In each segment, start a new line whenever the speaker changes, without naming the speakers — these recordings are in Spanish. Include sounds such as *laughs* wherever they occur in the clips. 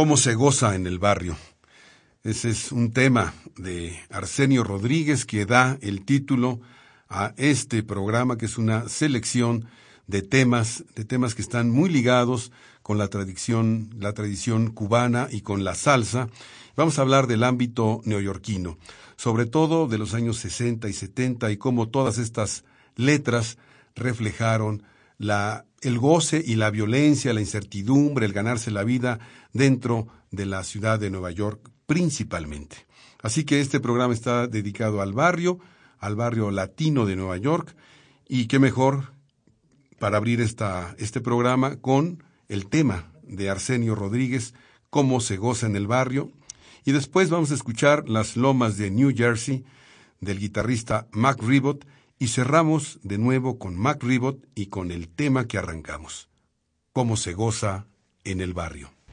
Cómo se goza en el barrio. Ese es un tema de Arsenio Rodríguez que da el título a este programa, que es una selección de temas, de temas que están muy ligados con la tradición, la tradición cubana y con la salsa. Vamos a hablar del ámbito neoyorquino, sobre todo de los años 60 y 70 y cómo todas estas letras reflejaron el goce y la violencia, la incertidumbre, el ganarse la vida dentro de la ciudad de Nueva York principalmente. Así que este programa está dedicado al barrio, al barrio latino de Nueva York, y qué mejor para abrir esta, este programa con el tema de Arsenio Rodríguez, cómo se goza en el barrio, y después vamos a escuchar Las Lomas de New Jersey del guitarrista Mac Ribot, y cerramos de nuevo con Mac Ribot y con el tema que arrancamos, cómo se goza en el barrio.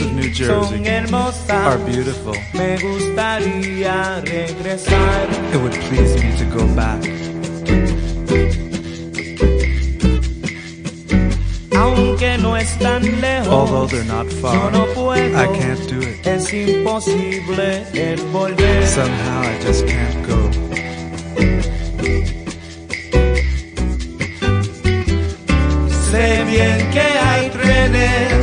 of New Jersey are beautiful. It would please me to go back. Although they're not far, I can't do it. Somehow I just can't go.
sé bien que hay trenes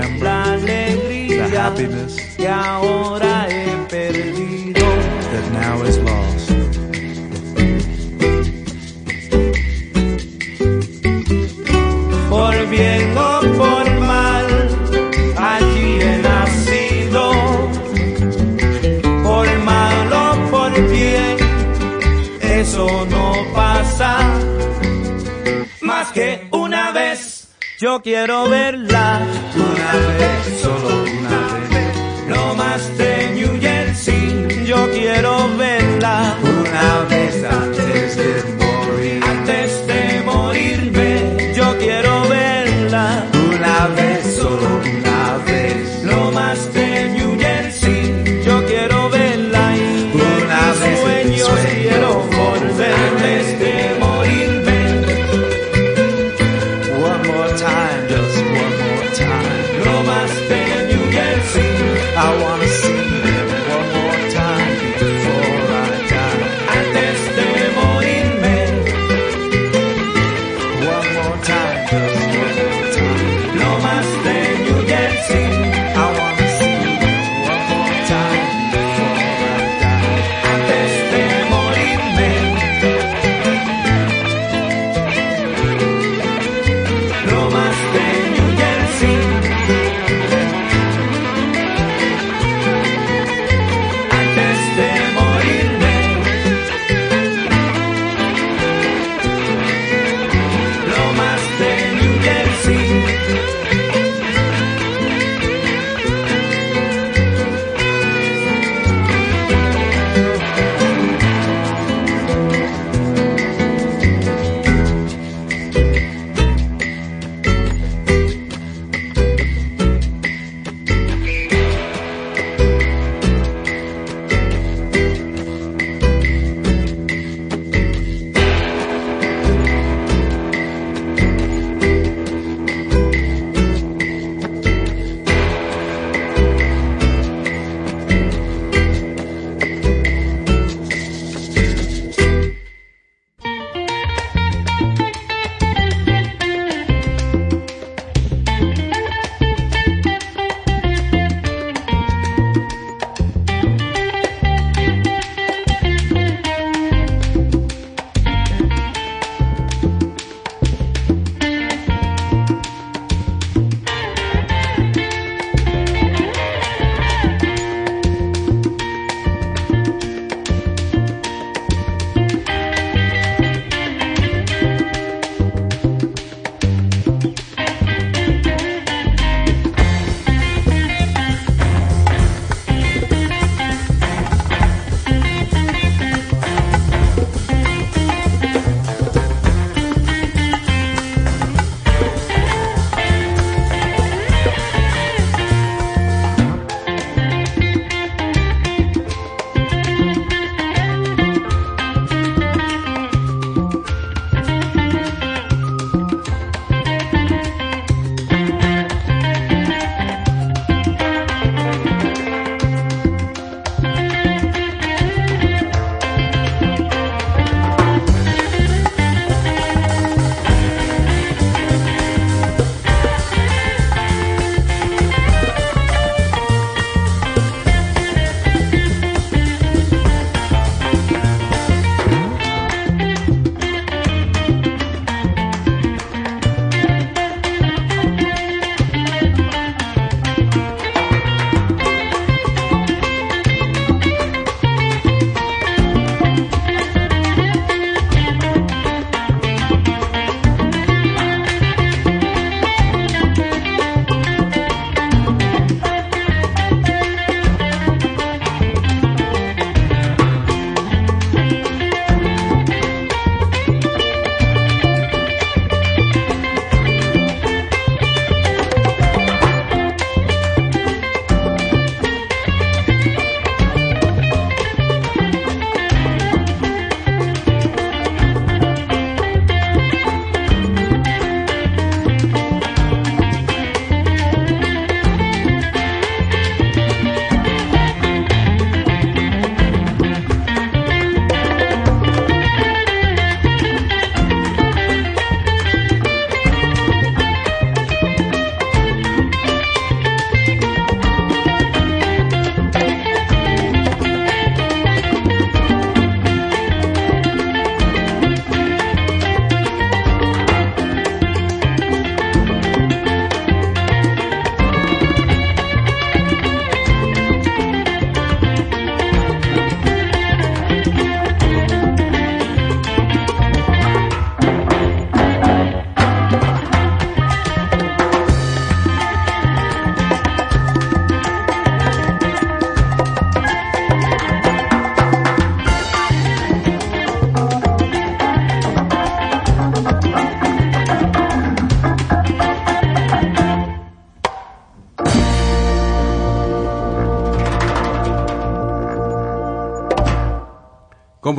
remember the happiness.
yo quiero verla una vez.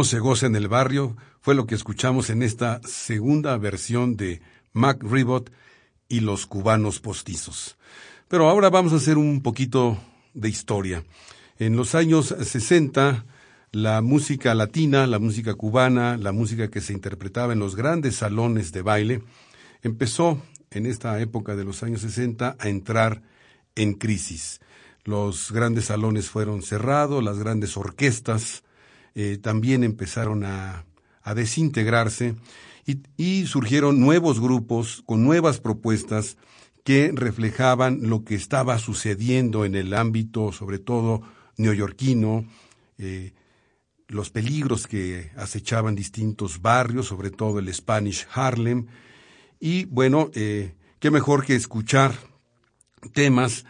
Se goza en el barrio fue lo que escuchamos en esta segunda versión de Mac Ribot y los cubanos postizos. Pero ahora vamos a hacer un poquito de historia. En los años 60, la música latina, la música cubana, la música que se interpretaba en los grandes salones de baile, empezó en esta época de los años 60 a entrar en crisis. Los grandes salones fueron cerrados, las grandes orquestas eh, también empezaron a, desintegrarse y, y surgieron nuevos grupos con nuevas propuestas que reflejaban lo que estaba sucediendo en el ámbito, sobre todo neoyorquino, eh, los peligros que acechaban distintos barrios, sobre todo el Spanish Harlem, y bueno, eh, qué mejor que escuchar temas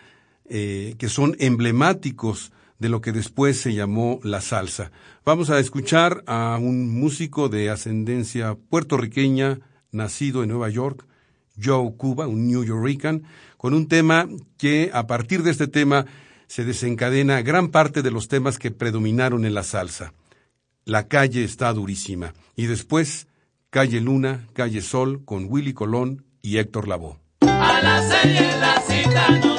que son emblemáticos de lo que después se llamó la salsa. Vamos a escuchar a un músico de ascendencia puertorriqueña, nacido en Nueva York, Joe Cuba, un New Yorkican, con un tema que a partir de este tema se desencadena gran parte de los temas que predominaron en la salsa. La calle está durísima. Y después, Calle Luna, Calle Sol, con Willy Colón y Héctor Lavoe.
A la serie la cita,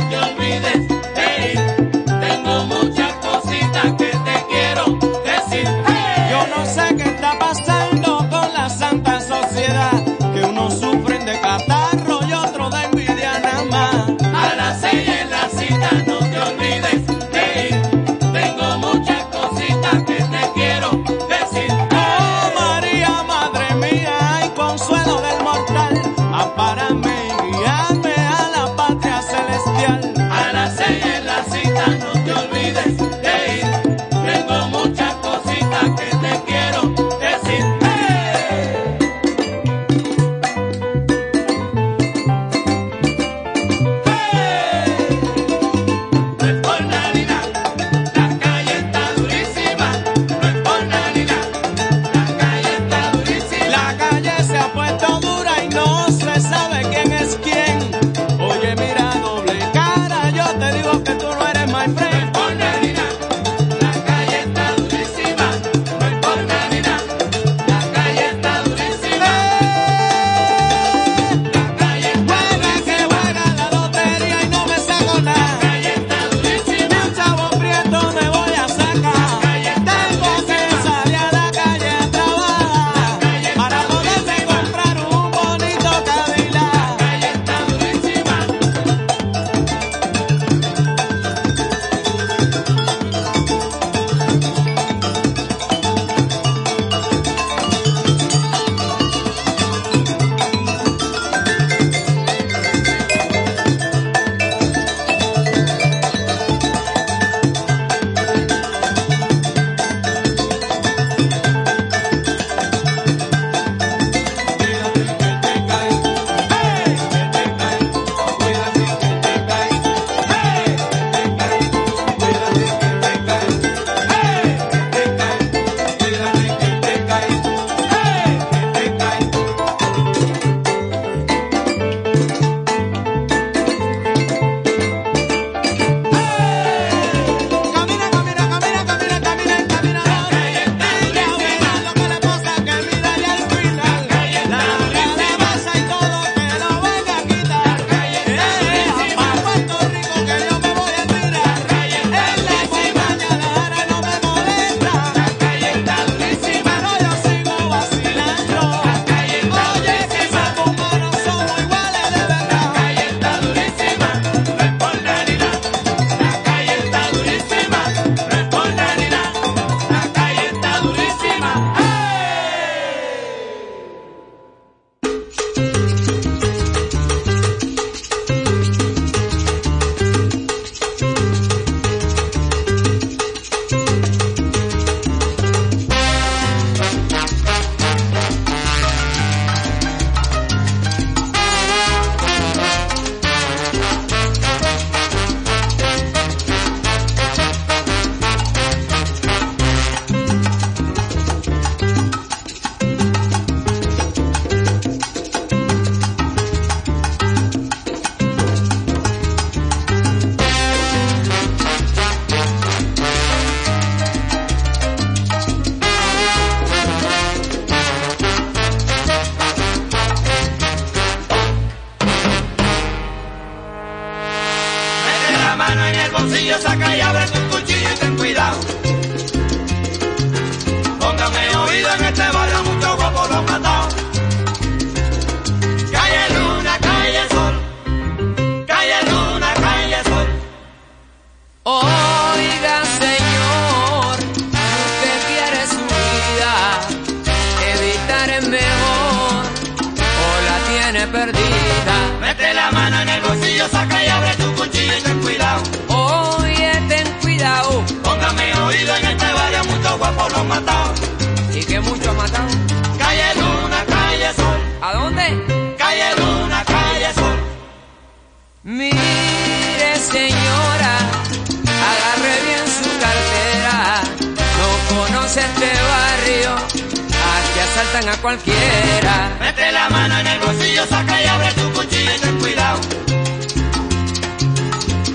a
cualquiera.
Mete la mano en el bolsillo, saca y abre tu cuchillo y ten cuidado.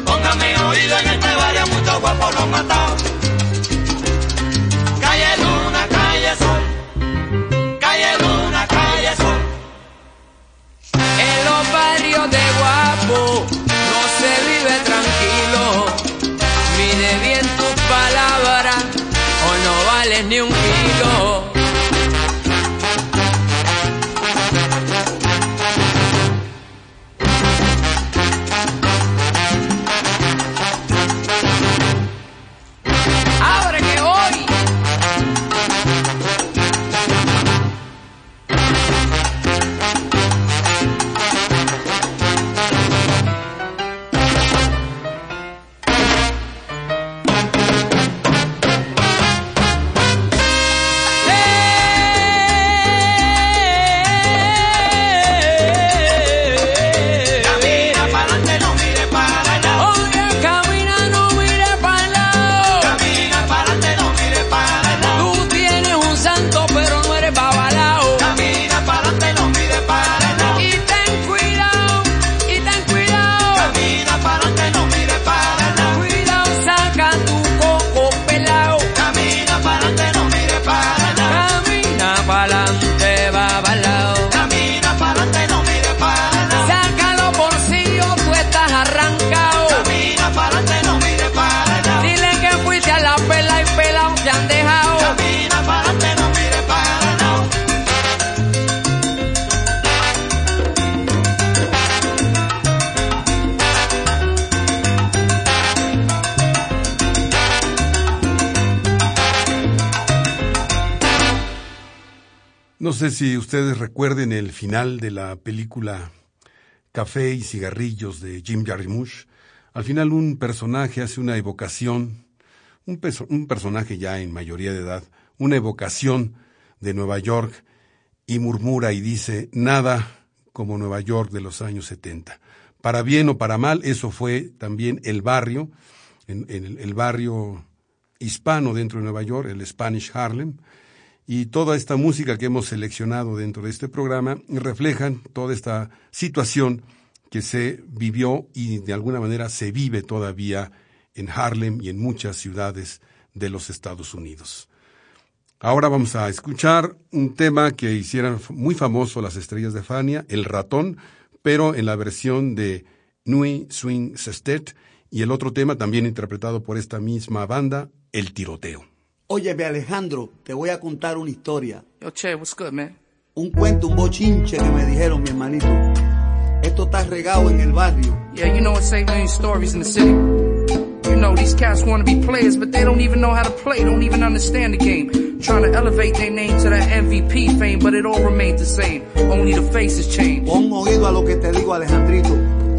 Póngame oído en este barrio, muchos guapos los matados. Calle Luna, calle Sol. Calle Luna, calle Sol.
En los barrios de guapo no se vive tranquilo. Mide bien tus palabras o no vales ni un kilo.
Sé si ustedes recuerden el final de la película Café y cigarrillos de Jim Jarmusch. Al final un personaje hace una evocación, un, un personaje ya en mayoría de edad, una evocación de Nueva York y murmura y dice, nada como Nueva York de los años 70. Para bien o para mal, eso fue también el barrio, en el, el barrio hispano dentro de Nueva York, el Spanish Harlem, y toda esta música que hemos seleccionado dentro de este programa reflejan toda esta situación que se vivió y de alguna manera se vive todavía en Harlem y en muchas ciudades de los Estados Unidos. Ahora vamos a escuchar un tema que hicieron muy famoso las estrellas de Fania, El ratón, pero en la versión de Nui Swing Sestet, y el otro tema también interpretado por esta misma banda, El tiroteo.
Óyeme, Alejandro, te voy a contar una historia.
Yo, Che, what's good, man?
Un cuento, un bochinche que me dijeron, mi hermanito. Esto está regado en el barrio.
Yeah, you know it's 8 million stories in the city. You know, these cats want to be players, but they don't even know how to play, don't even understand the game. Trying to elevate their name to that MVP fame, but it all remains the same. Only the faces change.
Pon oído a lo que te digo, Alejandrito.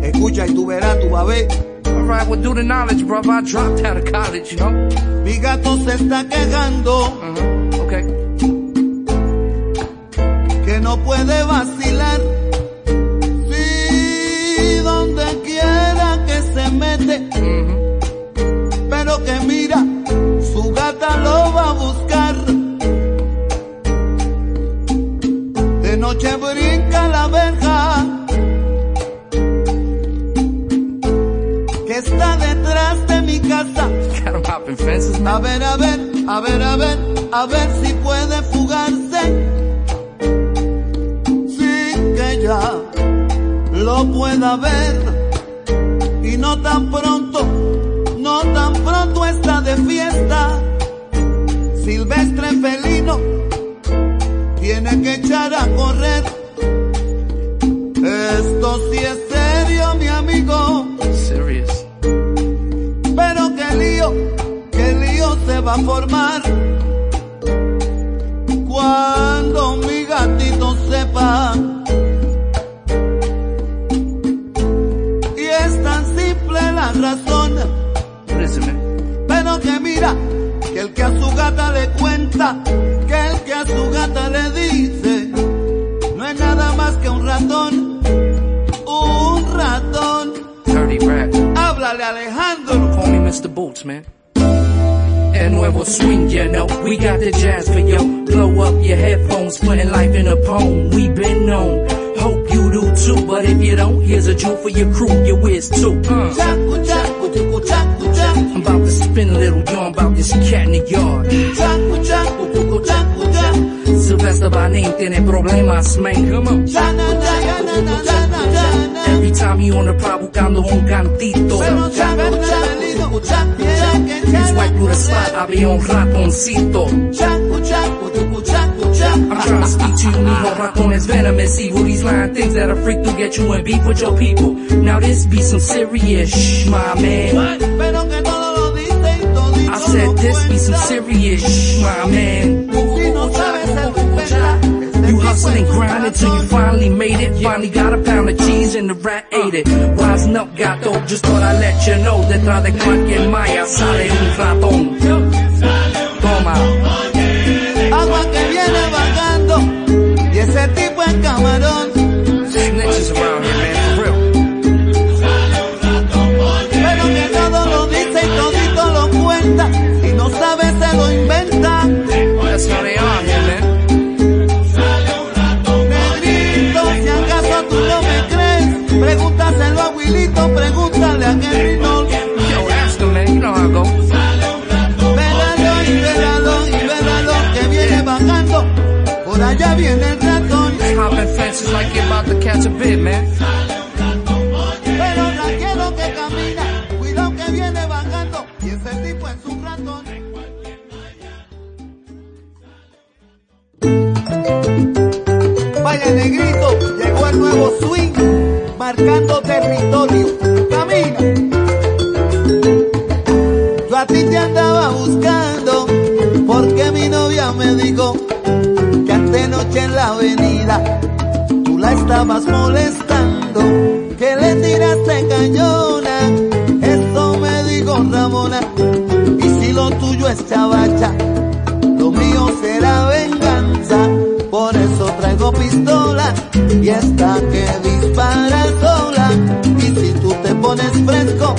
Escucha y tú verás, tú vas a ver.
Alright, well, do the knowledge, brother. I dropped out of college, you know?
Mi gato se está quejando
Uh-huh. Okay.
que no puede vacilar. Sí, donde quiera que se mete. Pero que mira, su gata lo va a buscar. De noche brinca casa. A ver, a ver, a ver, a ver, a ver si puede fugarse. Sin que ya lo pueda ver. Y no tan pronto, no tan pronto está de fiesta. Silvestre felino tiene que echar a correr. Esto sí es serio, mi amigo. va a formar cuando mi gatito sepa. Y es tan simple la razón. Pero que mira, que el que a su gata le cuenta, que el que a su gata le dice, no es nada más que un ratón, un ratón.
Dirty rat.
Háblale Alejandro.
Call me Mr. Boltz, man. El nuevo swing, you know. We got the jazz for yo. Blow up your headphones, putting life in a poem. We been known. Hope you do too, but if you don't, here's a jewel for your crew, your whiz too. Uh.
Chacu, chacu, chucu, chacu, chacu.
I'm about to spin a little yarn about this cat in the yard.
Chacu, chacu, chucu, chacu, chacu.
Sylvester by name, tiene problemas, man. Come on. Every time he on the prod buscando un cantito.
Chacu, chacu, chacu, chacu,
through the spot, I be on ratoncito.
Chacu, chacu, chucu, chacu, chacu.
I'm trying to speak to you, mijo. Raton is venomous, evil. These lying things that are freak to get you in beef with your people. Now this be some serious shh, my man.
Pero que todo lo dice y todito
I said this be some serious shh, my man. Hustle and
es un
grind until you finally made it. Finally got a pound of cheese and the rat ate it. Wisen up, gato. Just thought I'd let you know. Detrás de cualquier malla sale un ratón. Toma.
Agua que viene vagando y ese tipo es camarón. Pregúntale a Henry Knowles.
Yo, ask him, man. You know how I go.
Vélalo y vélalo y vélalo que viene bajando. Por allá viene el ratón.
Hopping fences like you're about to catch a bit, man.
Pero tranquilo que camina, cuidado que viene bajando. Y ese tipo es un ratón. Vaya negrito, llegó el nuevo swing, marcando territorio. Estabas molestando, que le tiraste cañona, eso me dijo Ramona, y si lo tuyo es chavacha, lo mío será venganza, por eso traigo pistola, y esta que dispara sola, y si tú te pones fresco,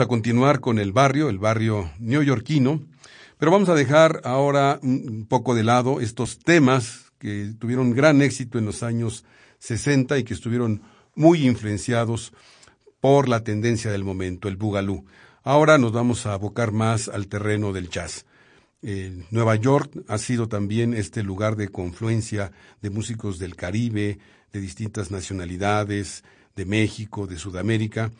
A
continuar con el barrio, el barrio neoyorquino, pero vamos a dejar ahora un poco de lado estos temas que tuvieron gran éxito en los años 60 y que estuvieron muy influenciados por la tendencia del momento, el bugalú. Ahora nos vamos a abocar más al terreno del jazz. Eh, Nueva York ha sido también este lugar de confluencia de músicos del Caribe, de distintas nacionalidades, de México, de Sudamérica,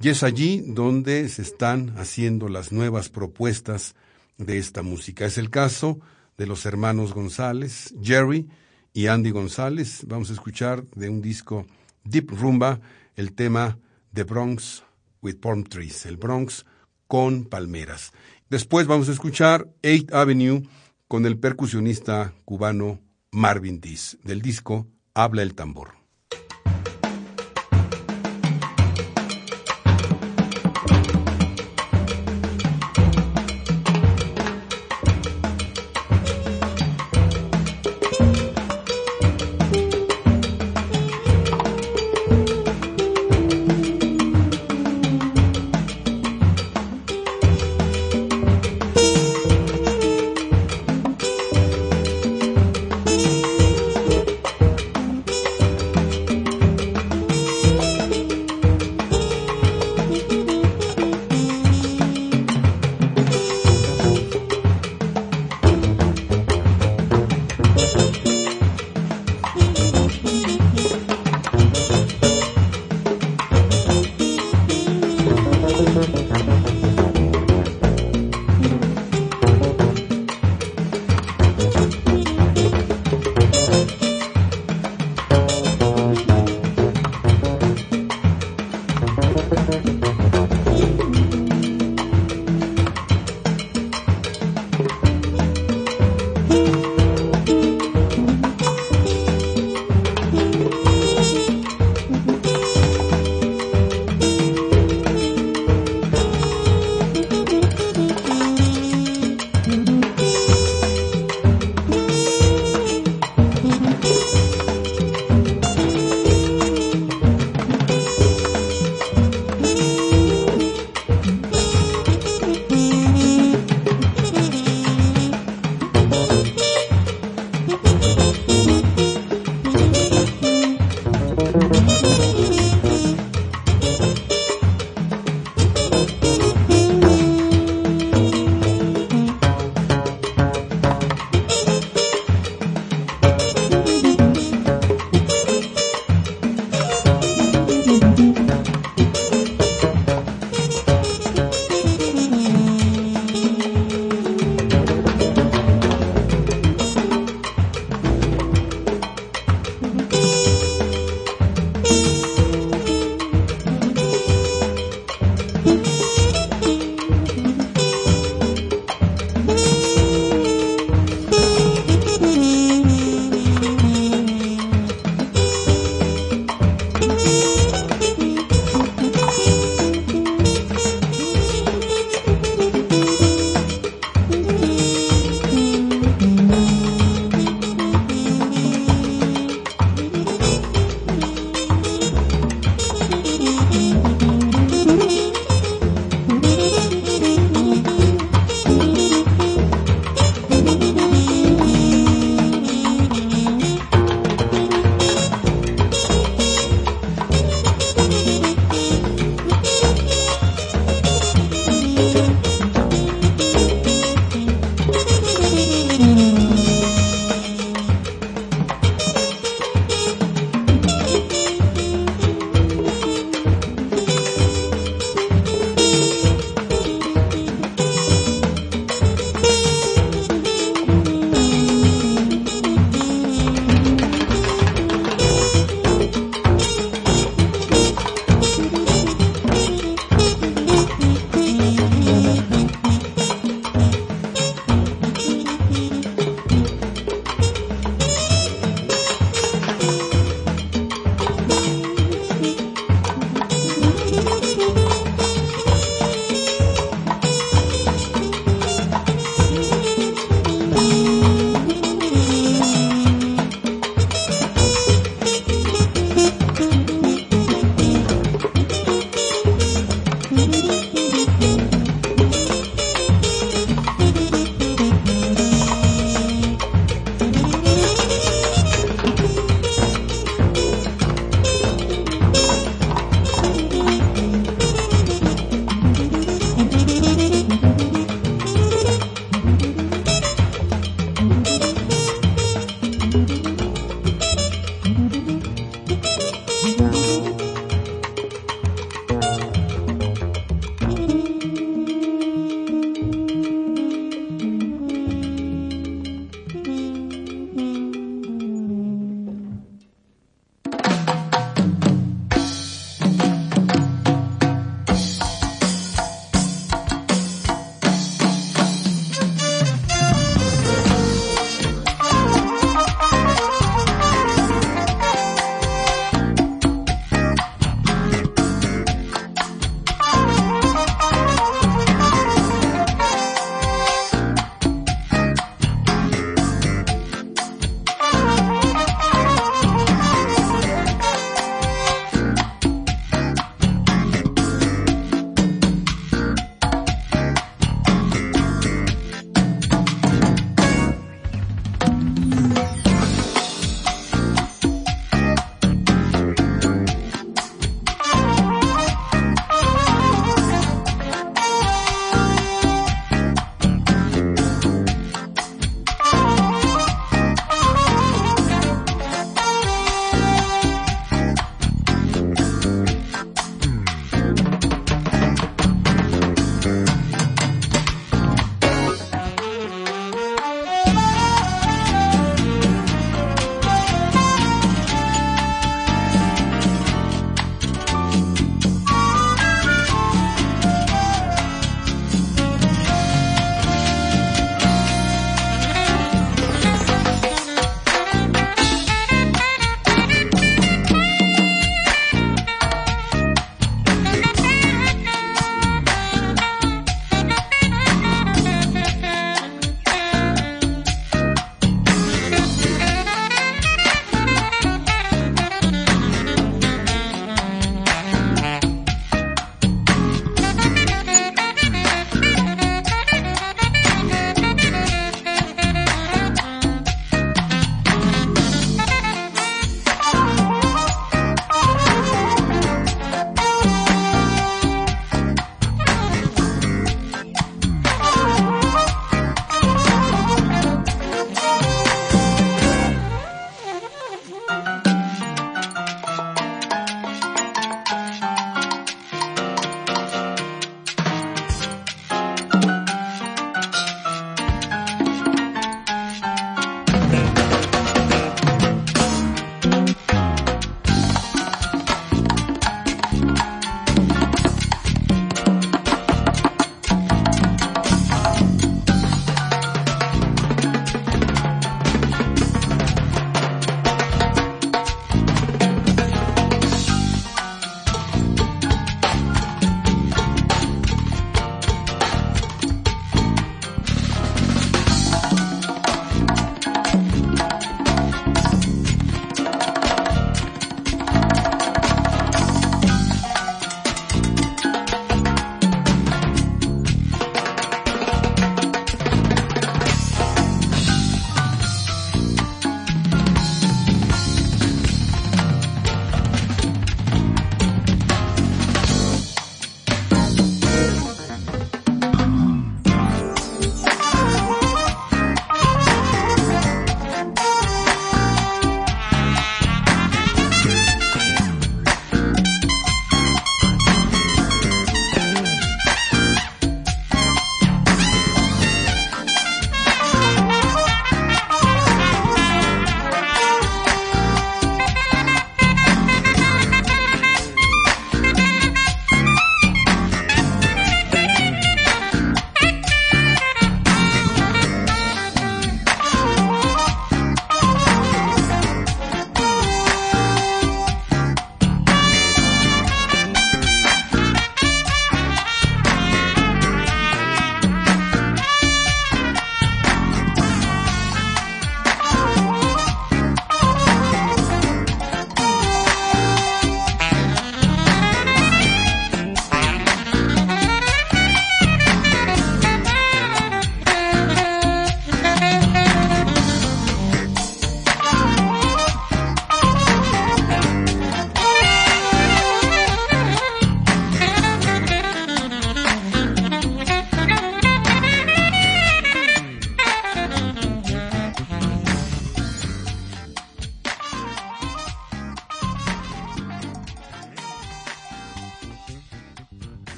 y es allí donde se están haciendo las nuevas propuestas de esta música. Es el caso de los hermanos González, Jerry y Andy González. Vamos a escuchar de un disco Deep Rumba el tema The Bronx with Palm Trees, el Bronx con palmeras. Después vamos a escuchar Eighth Avenue con el percusionista cubano Marvin Diz, del disco Habla el tambor.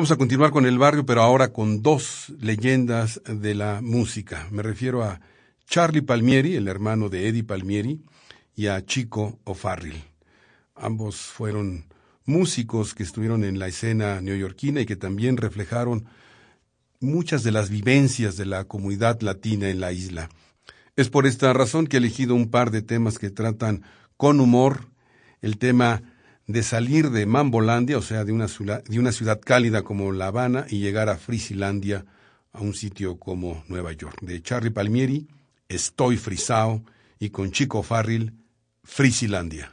Vamos a continuar con el barrio, pero ahora con dos leyendas de la música. Me refiero a Charlie Palmieri, el hermano de Eddie Palmieri, y a Chico O'Farrill. Ambos fueron músicos que estuvieron en la escena neoyorquina y que también reflejaron muchas de las vivencias de la comunidad latina en la isla. Es por esta razón que he elegido un par de temas que tratan con humor el tema de salir de Mambolandia, o sea, de una, ciudad, cálida como La Habana, y llegar a Frisilandia, a un sitio como Nueva York. De Charlie Palmieri, Estoy Frisao, y con Chico Farril, Frisilandia.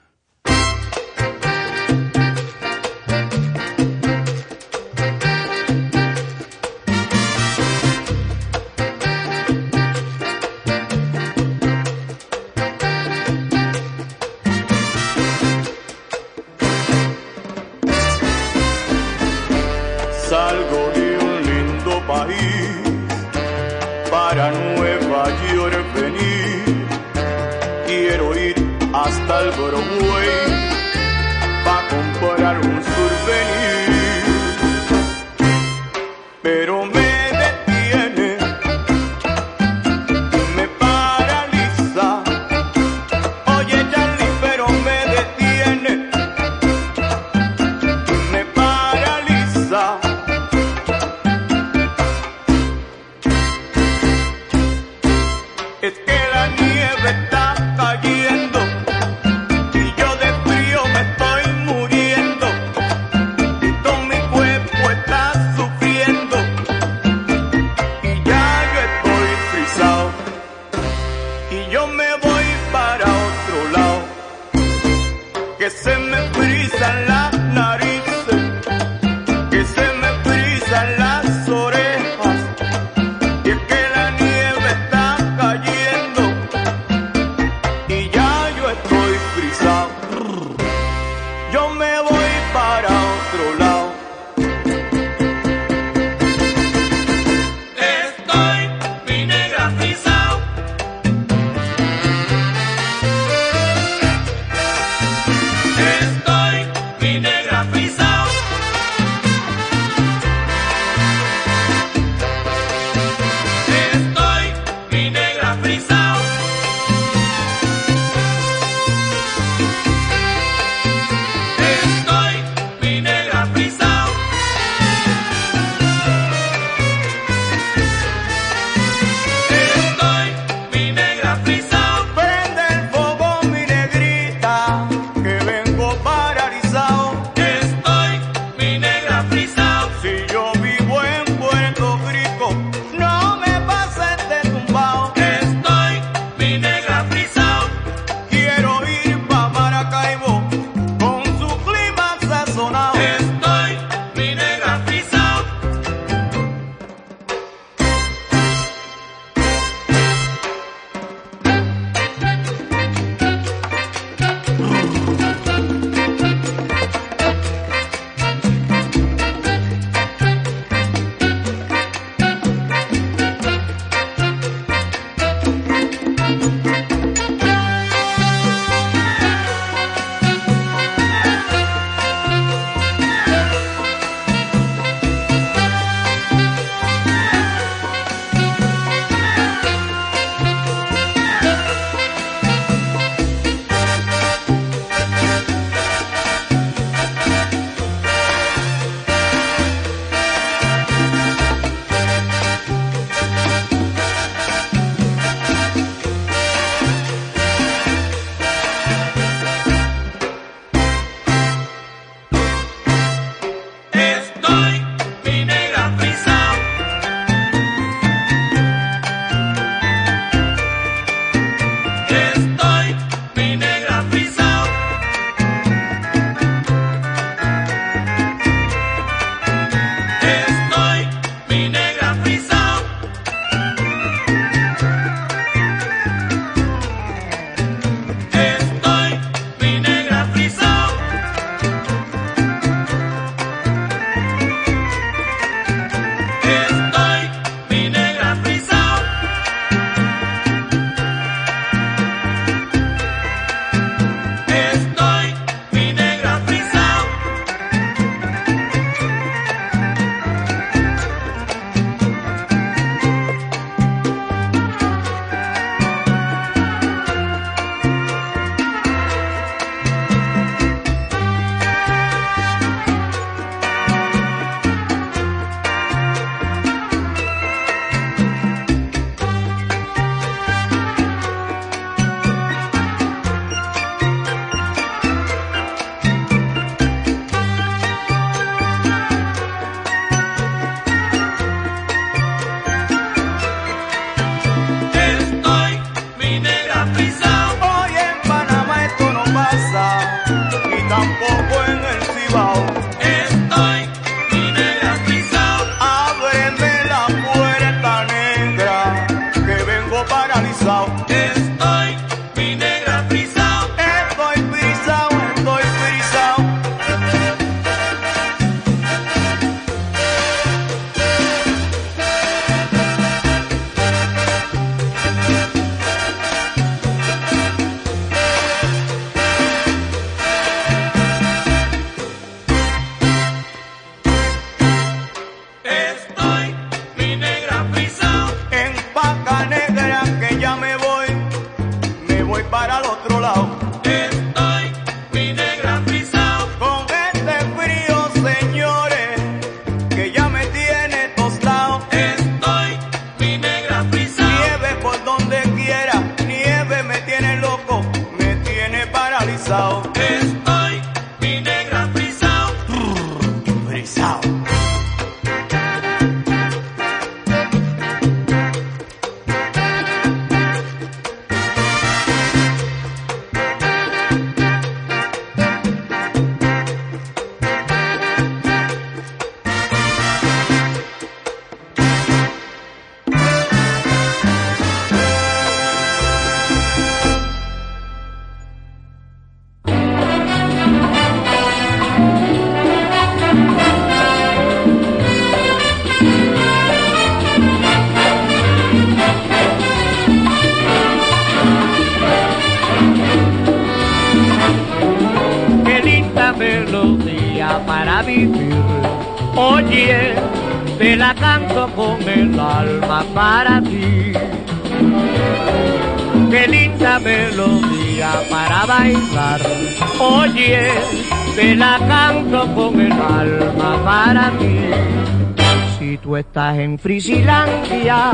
Frisilandia,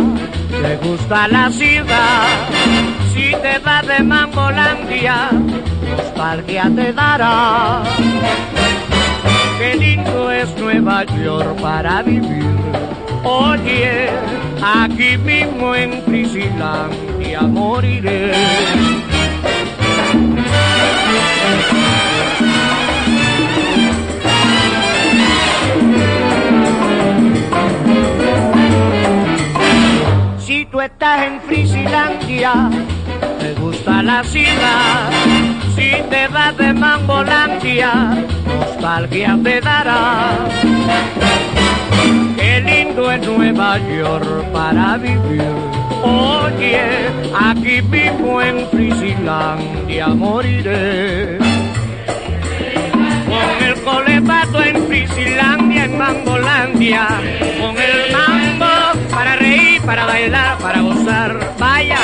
te gusta la ciudad. Si te vas de Mangolandia, nostalgia te dará. Qué lindo es Nueva York para vivir. Oye, aquí mismo en Frisilandia moriré. Estás en Frisilandia, te gusta la ciudad. Si te vas de Mambolandia, nostalgia te dará. Qué lindo es Nueva York para vivir. Oye, aquí mismo en Frisilandia moriré. Con el colepato en Frisilandia, en Mambolandia, con el mambo para reír, para bailar, para gozar. Vaya,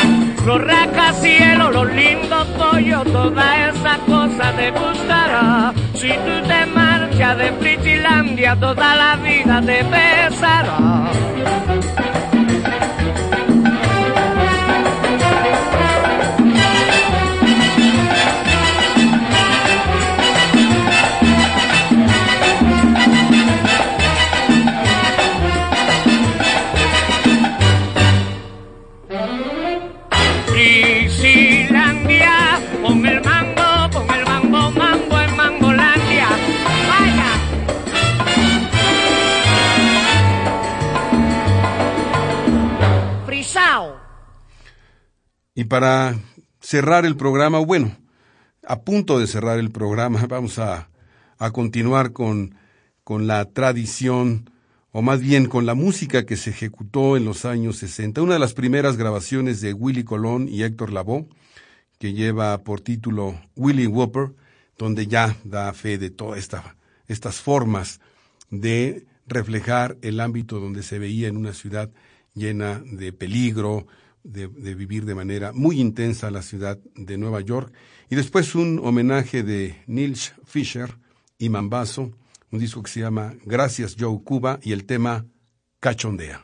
los rascacielos, los lindos pollos, toda esa cosa te gustará. Si tú te marchas de Frisilandia, toda la vida te pesará.
Y para cerrar el programa, bueno, a punto de cerrar el programa, *laughs* vamos a, a continuar con, con la tradición, o más bien con la música que se ejecutó en los años 60. Una de las primeras grabaciones de Willy Colón y Héctor Lavoe, que lleva por título Willy Whopper, donde ya da fe de todas esta, estas formas de reflejar el ámbito donde se veía en una ciudad llena de peligro, de, de, vivir de manera muy intensa la ciudad de Nueva York. Y después un homenaje de Nils Fischer y Mambazo, un disco que se llama Gracias Joe Cuba y el tema Cachondea.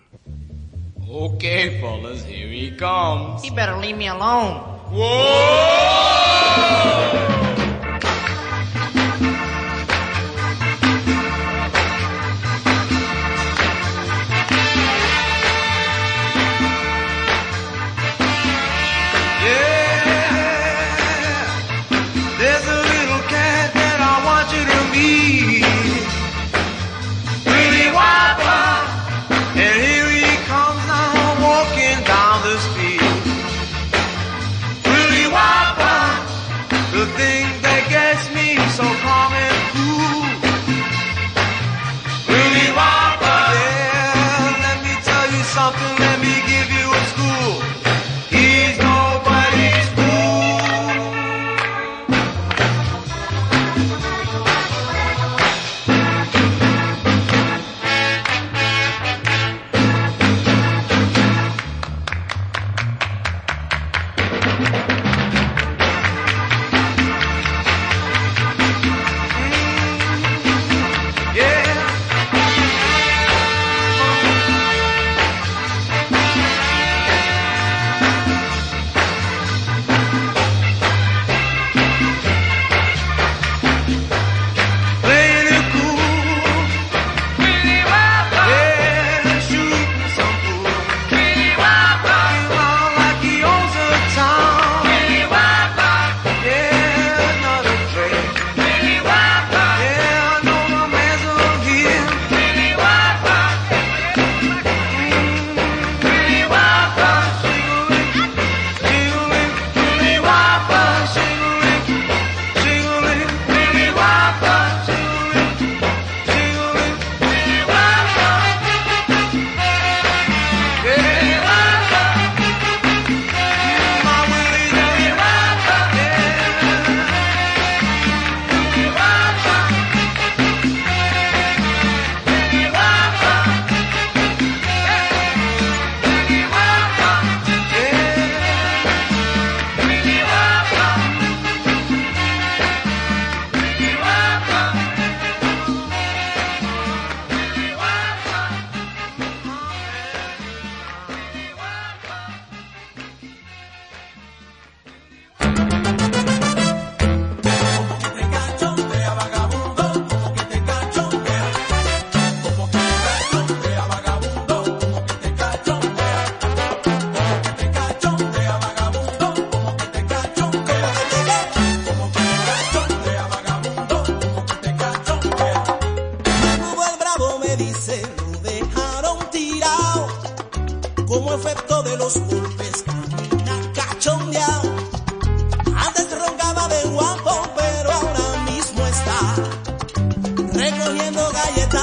Okay, fellas, here he comes.
You better leave me alone.
There's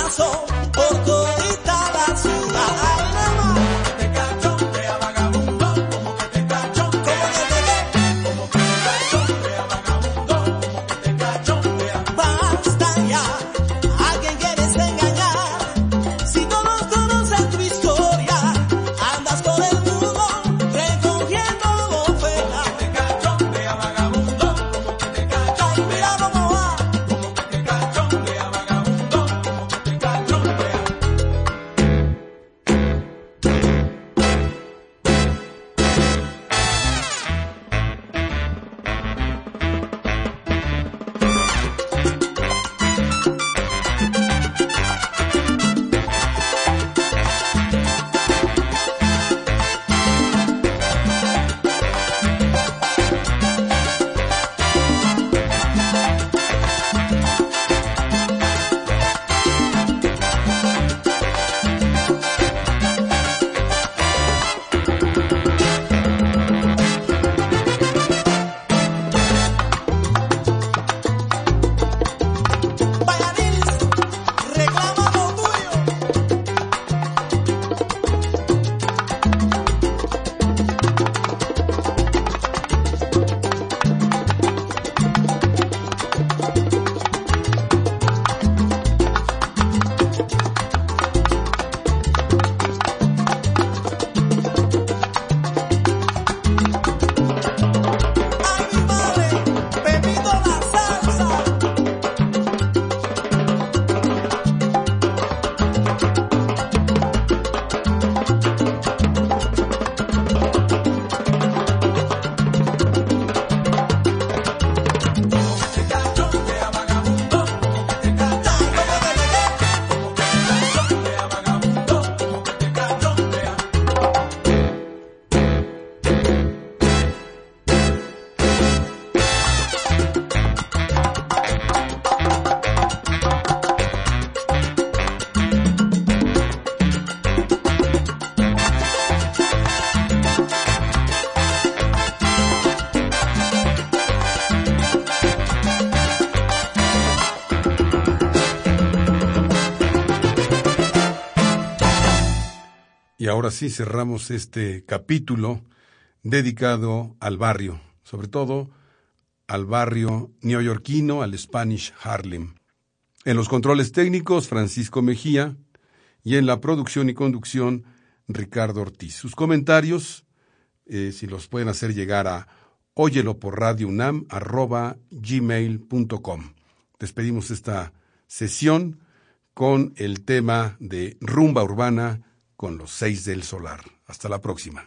corazón. Ahora sí cerramos este capítulo dedicado al barrio, sobre todo al barrio neoyorquino, al Spanish Harlem. En los controles técnicos, Francisco Mejía, y en la producción y conducción, Ricardo Ortiz. Sus comentarios, eh, si los pueden hacer llegar a óyelo por radio unam arroba gmail.com. Despedimos esta sesión con el tema de rumba urbana con los seis del solar. Hasta la próxima.